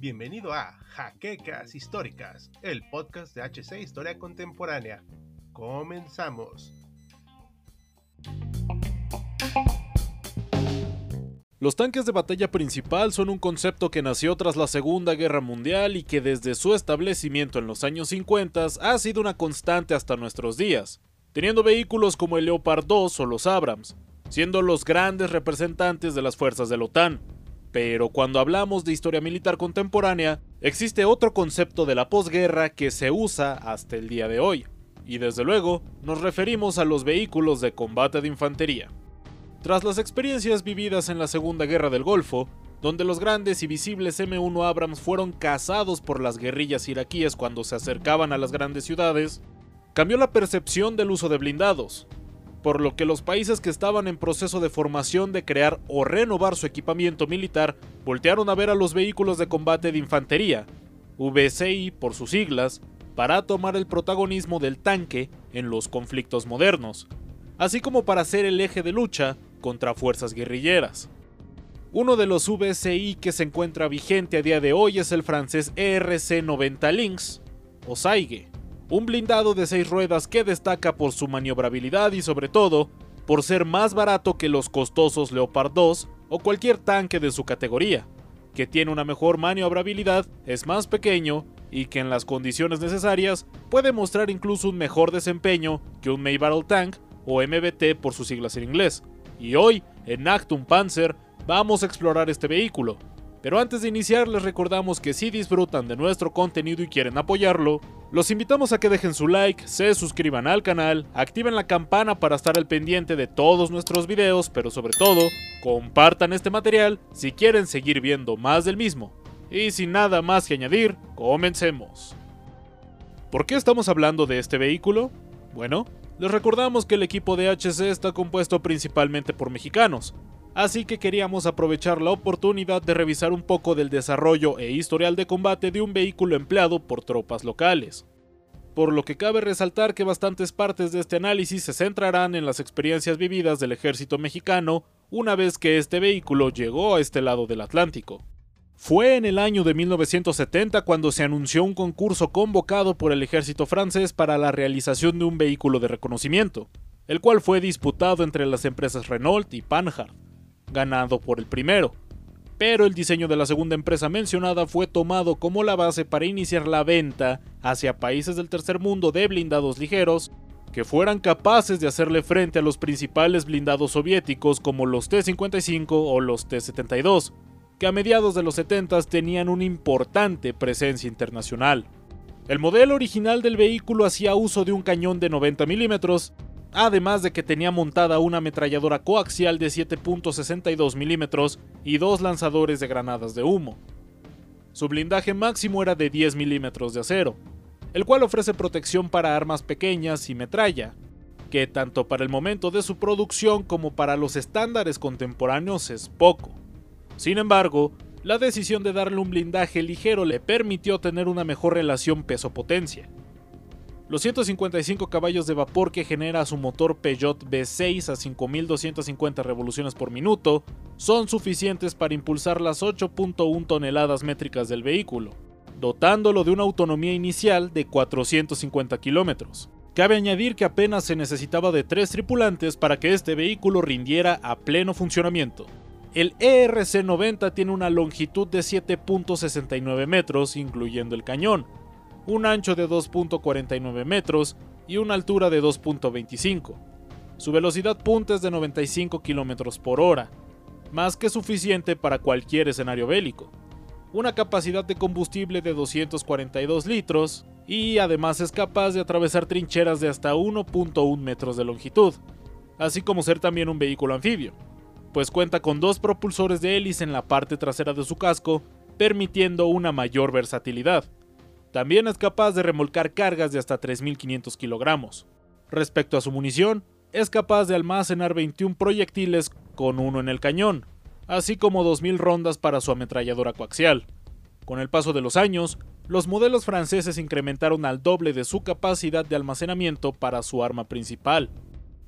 Bienvenido a Jaquecas Históricas, el podcast de HC Historia Contemporánea. Comenzamos. Los tanques de batalla principal son un concepto que nació tras la Segunda Guerra Mundial y que desde su establecimiento en los años 50 ha sido una constante hasta nuestros días, teniendo vehículos como el Leopard 2 o los Abrams, siendo los grandes representantes de las fuerzas de la OTAN. Pero cuando hablamos de historia militar contemporánea, existe otro concepto de la posguerra que se usa hasta el día de hoy, y desde luego nos referimos a los vehículos de combate de infantería. Tras las experiencias vividas en la Segunda Guerra del Golfo, donde los grandes y visibles M1 Abrams fueron cazados por las guerrillas iraquíes cuando se acercaban a las grandes ciudades, cambió la percepción del uso de blindados, por lo que los países que estaban en proceso de formación de crear o renovar su equipamiento militar voltearon a ver a los vehículos de combate de infantería, VCI por sus siglas, para tomar el protagonismo del tanque en los conflictos modernos, así como para ser el eje de lucha contra fuerzas guerrilleras. Uno de los VCI que se encuentra vigente a día de hoy es el francés ERC-90 Lynx, o Saige, un blindado de 6 ruedas que destaca por su maniobrabilidad y sobre todo por ser más barato que los costosos Leopard 2 o cualquier tanque de su categoría, que tiene una mejor maniobrabilidad, es más pequeño y que en las condiciones necesarias puede mostrar incluso un mejor desempeño que un May Battle Tank o MBT por sus siglas en inglés. Y hoy, en Actum Panzer, vamos a explorar este vehículo. Pero antes de iniciar les recordamos que si disfrutan de nuestro contenido y quieren apoyarlo, los invitamos a que dejen su like, se suscriban al canal, activen la campana para estar al pendiente de todos nuestros videos, pero sobre todo, compartan este material si quieren seguir viendo más del mismo. Y sin nada más que añadir, comencemos. ¿Por qué estamos hablando de este vehículo? Bueno, les recordamos que el equipo de HC está compuesto principalmente por mexicanos, así que queríamos aprovechar la oportunidad de revisar un poco del desarrollo e historial de combate de un vehículo empleado por tropas locales. Por lo que cabe resaltar que bastantes partes de este análisis se centrarán en las experiencias vividas del ejército mexicano una vez que este vehículo llegó a este lado del Atlántico. Fue en el año de 1970 cuando se anunció un concurso convocado por el ejército francés para la realización de un vehículo de reconocimiento, el cual fue disputado entre las empresas Renault y Panhard, ganado por el primero. Pero el diseño de la segunda empresa mencionada fue tomado como la base para iniciar la venta hacia países del tercer mundo de blindados ligeros que fueran capaces de hacerle frente a los principales blindados soviéticos como los T-55 o los T-72, que a mediados de los 70 tenían una importante presencia internacional. El modelo original del vehículo hacía uso de un cañón de 90 milímetros, además de que tenía montada una ametralladora coaxial de 7.62 milímetros y dos lanzadores de granadas de humo. Su blindaje máximo era de 10 milímetros de acero, el cual ofrece protección para armas pequeñas y metralla, que tanto para el momento de su producción como para los estándares contemporáneos es poco. Sin embargo, la decisión de darle un blindaje ligero le permitió tener una mejor relación peso-potencia. Los 155 caballos de vapor que genera su motor Peugeot V6 a 5250 revoluciones por minuto son suficientes para impulsar las 8.1 toneladas métricas del vehículo, dotándolo de una autonomía inicial de 450 kilómetros. Cabe añadir que apenas se necesitaba de tres tripulantes para que este vehículo rindiera a pleno funcionamiento. El ERC-90 tiene una longitud de 7.69 metros, incluyendo el cañón, un ancho de 2.49 metros y una altura de 2.25. Su velocidad punta es de 95 km por hora, más que suficiente para cualquier escenario bélico. Una capacidad de combustible de 242 litros y además es capaz de atravesar trincheras de hasta 1.1 metros de longitud, así como ser también un vehículo anfibio pues cuenta con dos propulsores de hélice en la parte trasera de su casco, permitiendo una mayor versatilidad. También es capaz de remolcar cargas de hasta 3.500 kilogramos. Respecto a su munición, es capaz de almacenar 21 proyectiles con uno en el cañón, así como 2.000 rondas para su ametralladora coaxial. Con el paso de los años, los modelos franceses incrementaron al doble de su capacidad de almacenamiento para su arma principal,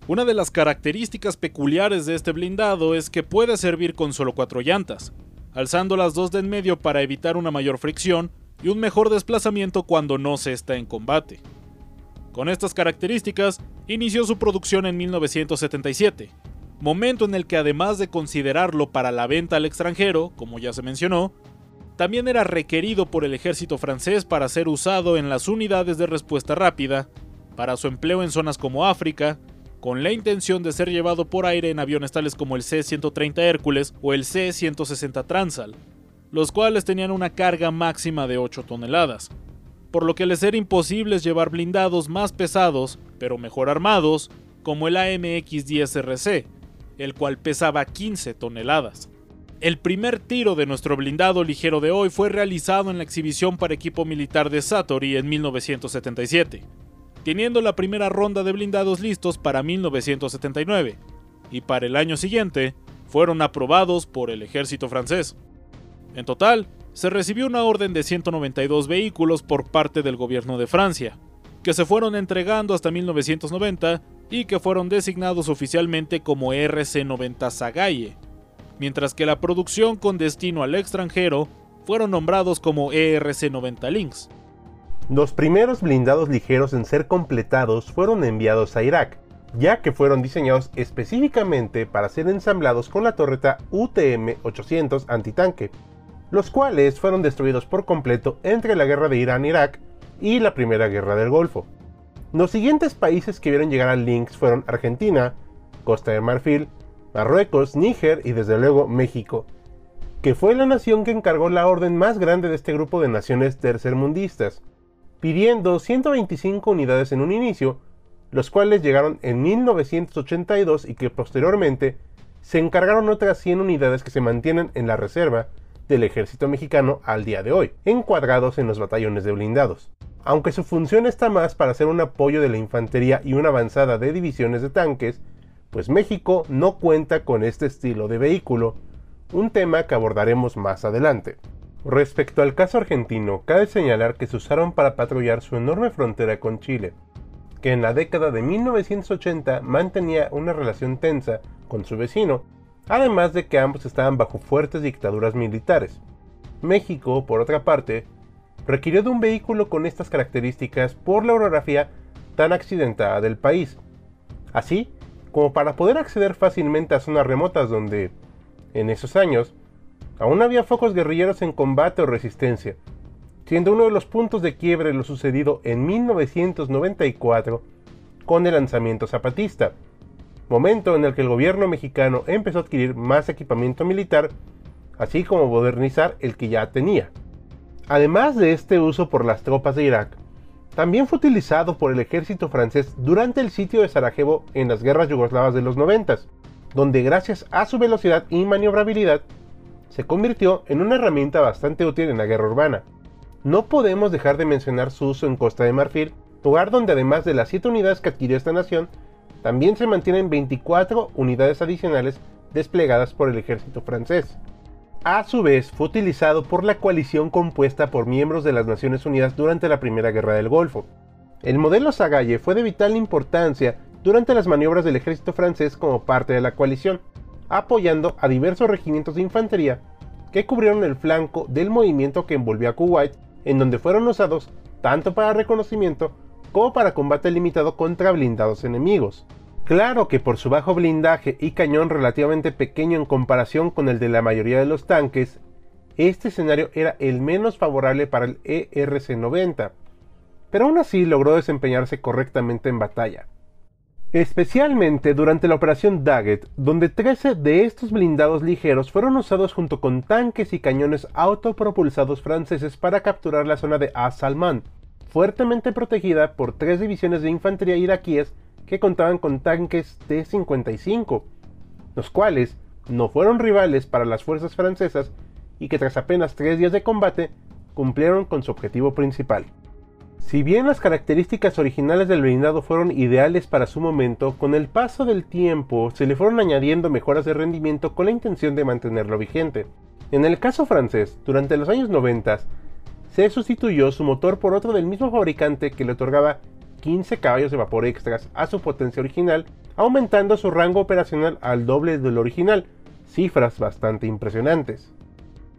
Una de las características peculiares de este blindado es que puede servir con solo cuatro llantas, alzando las dos de en medio para evitar una mayor fricción y un mejor desplazamiento cuando no se está en combate. Con estas características, inició su producción en 1977, momento en el que además de considerarlo para la venta al extranjero, como ya se mencionó, también era requerido por el ejército francés para ser usado en las unidades de respuesta rápida, para su empleo en zonas como África, con la intención de ser llevado por aire en aviones tales como el C-130 Hércules o el C-160 Transal, los cuales tenían una carga máxima de 8 toneladas, por lo que les era imposible llevar blindados más pesados, pero mejor armados, como el AMX-10RC, el cual pesaba 15 toneladas. El primer tiro de nuestro blindado ligero de hoy fue realizado en la exhibición para equipo militar de Satori en 1977, teniendo la primera ronda de blindados listos para 1979, y para el año siguiente fueron aprobados por el ejército francés. En total, se recibió una orden de 192 vehículos por parte del gobierno de Francia, que se fueron entregando hasta 1990 y que fueron designados oficialmente como RC-90 Sagaye, mientras que la producción con destino al extranjero fueron nombrados como ERC-90 Lynx. Los primeros blindados ligeros en ser completados fueron enviados a Irak, ya que fueron diseñados específicamente para ser ensamblados con la torreta UTM-800 antitanque, los cuales fueron destruidos por completo entre la guerra de Irán-Irak y la Primera Guerra del Golfo. Los siguientes países que vieron llegar al Lynx fueron Argentina, Costa de Marfil, Marruecos, Níger y desde luego México, que fue la nación que encargó la orden más grande de este grupo de naciones tercermundistas, pidiendo 125 unidades en un inicio, los cuales llegaron en 1982 y que posteriormente se encargaron otras 100 unidades que se mantienen en la reserva del ejército mexicano al día de hoy, encuadrados en los batallones de blindados. Aunque su función está más para ser un apoyo de la infantería y una avanzada de divisiones de tanques, pues México no cuenta con este estilo de vehículo, un tema que abordaremos más adelante. Respecto al caso argentino, cabe señalar que se usaron para patrullar su enorme frontera con Chile, que en la década de 1980 mantenía una relación tensa con su vecino además de que ambos estaban bajo fuertes dictaduras militares. México, por otra parte, requirió de un vehículo con estas características por la orografía tan accidentada del país, así como para poder acceder fácilmente a zonas remotas donde, en esos años, aún había focos guerrilleros en combate o resistencia, siendo uno de los puntos de quiebre lo sucedido en 1994 con el lanzamiento zapatista, momento en el que el gobierno mexicano empezó a adquirir más equipamiento militar, así como modernizar el que ya tenía. Además de este uso por las tropas de Irak, también fue utilizado por el ejército francés durante el sitio de Sarajevo en las guerras yugoslavas de los 90, donde gracias a su velocidad y maniobrabilidad se convirtió en una herramienta bastante útil en la guerra urbana. No podemos dejar de mencionar su uso en Costa de Marfil, lugar donde además de las 7 unidades que adquirió esta nación, también se mantienen 24 unidades adicionales desplegadas por el ejército francés. A su vez, fue utilizado por la coalición compuesta por miembros de las Naciones Unidas durante la Primera Guerra del Golfo. El modelo Sagalle fue de vital importancia durante las maniobras del ejército francés como parte de la coalición, apoyando a diversos regimientos de infantería que cubrieron el flanco del movimiento que envolvió a Kuwait, en donde fueron usados tanto para reconocimiento como para combate limitado contra blindados enemigos. Claro que por su bajo blindaje y cañón relativamente pequeño en comparación con el de la mayoría de los tanques, este escenario era el menos favorable para el ERC-90, pero aún así logró desempeñarse correctamente en batalla. Especialmente durante la operación Daggett, donde 13 de estos blindados ligeros fueron usados junto con tanques y cañones autopropulsados franceses para capturar la zona de As-Salman, fuertemente protegida por tres divisiones de infantería iraquíes que contaban con tanques T-55, los cuales no fueron rivales para las fuerzas francesas y que tras apenas tres días de combate cumplieron con su objetivo principal. Si bien las características originales del blindado fueron ideales para su momento, con el paso del tiempo se le fueron añadiendo mejoras de rendimiento con la intención de mantenerlo vigente. En el caso francés, durante los años 90, se sustituyó su motor por otro del mismo fabricante que le otorgaba 15 caballos de vapor extras a su potencia original, aumentando su rango operacional al doble del original, cifras bastante impresionantes.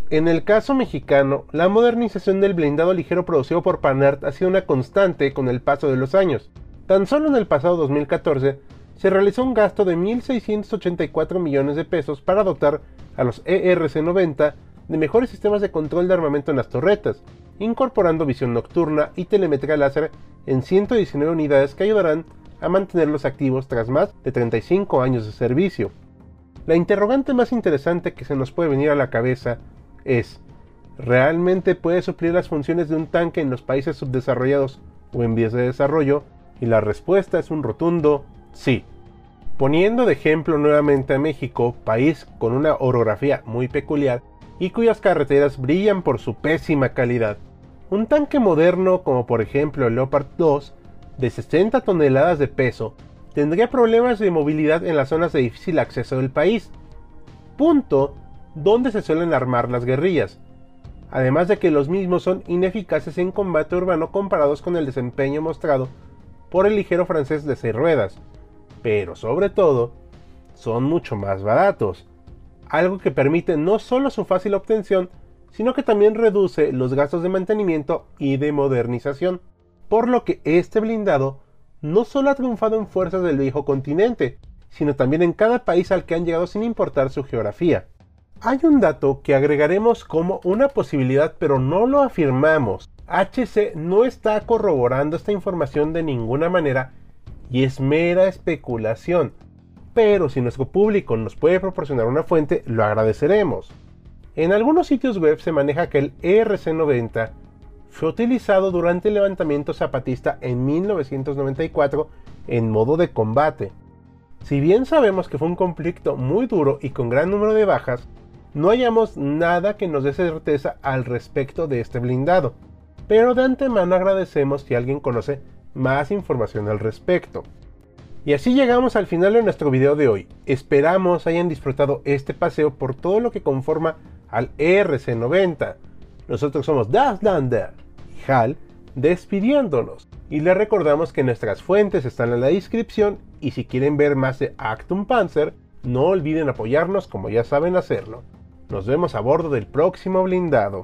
En el caso mexicano, la modernización del blindado ligero producido por Panart ha sido una constante con el paso de los años. Tan solo en el pasado 2014 se realizó un gasto de 1.684 millones de pesos para dotar a los ERC-90 de mejores sistemas de control de armamento en las torretas, incorporando visión nocturna y telemetría láser en 119 unidades que ayudarán a mantenerlos activos tras más de 35 años de servicio. La interrogante más interesante que se nos puede venir a la cabeza es, ¿realmente puede suplir las funciones de un tanque en los países subdesarrollados o en vías de desarrollo? Y la respuesta es un rotundo sí. Poniendo de ejemplo nuevamente a México, país con una orografía muy peculiar y cuyas carreteras brillan por su pésima calidad, un tanque moderno como por ejemplo el Leopard 2 de 60 toneladas de peso tendría problemas de movilidad en las zonas de difícil acceso del país, punto donde se suelen armar las guerrillas, además de que los mismos son ineficaces en combate urbano comparados con el desempeño mostrado por el ligero francés de 6 ruedas, pero sobre todo son mucho más baratos, algo que permite no solo su fácil obtención, sino que también reduce los gastos de mantenimiento y de modernización, por lo que este blindado no solo ha triunfado en fuerzas del viejo continente, sino también en cada país al que han llegado sin importar su geografía. Hay un dato que agregaremos como una posibilidad pero no lo afirmamos. HC no está corroborando esta información de ninguna manera y es mera especulación. Pero si nuestro público nos puede proporcionar una fuente, lo agradeceremos. En algunos sitios web se maneja que el ERC-90 fue utilizado durante el levantamiento zapatista en 1994 en modo de combate. Si bien sabemos que fue un conflicto muy duro y con gran número de bajas, no hallamos nada que nos dé certeza al respecto de este blindado, pero de antemano agradecemos si alguien conoce más información al respecto. Y así llegamos al final de nuestro video de hoy. Esperamos hayan disfrutado este paseo por todo lo que conforma al ERC90. Nosotros somos Lander y HAL despidiéndonos. Y les recordamos que nuestras fuentes están en la descripción y si quieren ver más de Actum Panzer, no olviden apoyarnos como ya saben hacerlo. Nos vemos a bordo del próximo blindado.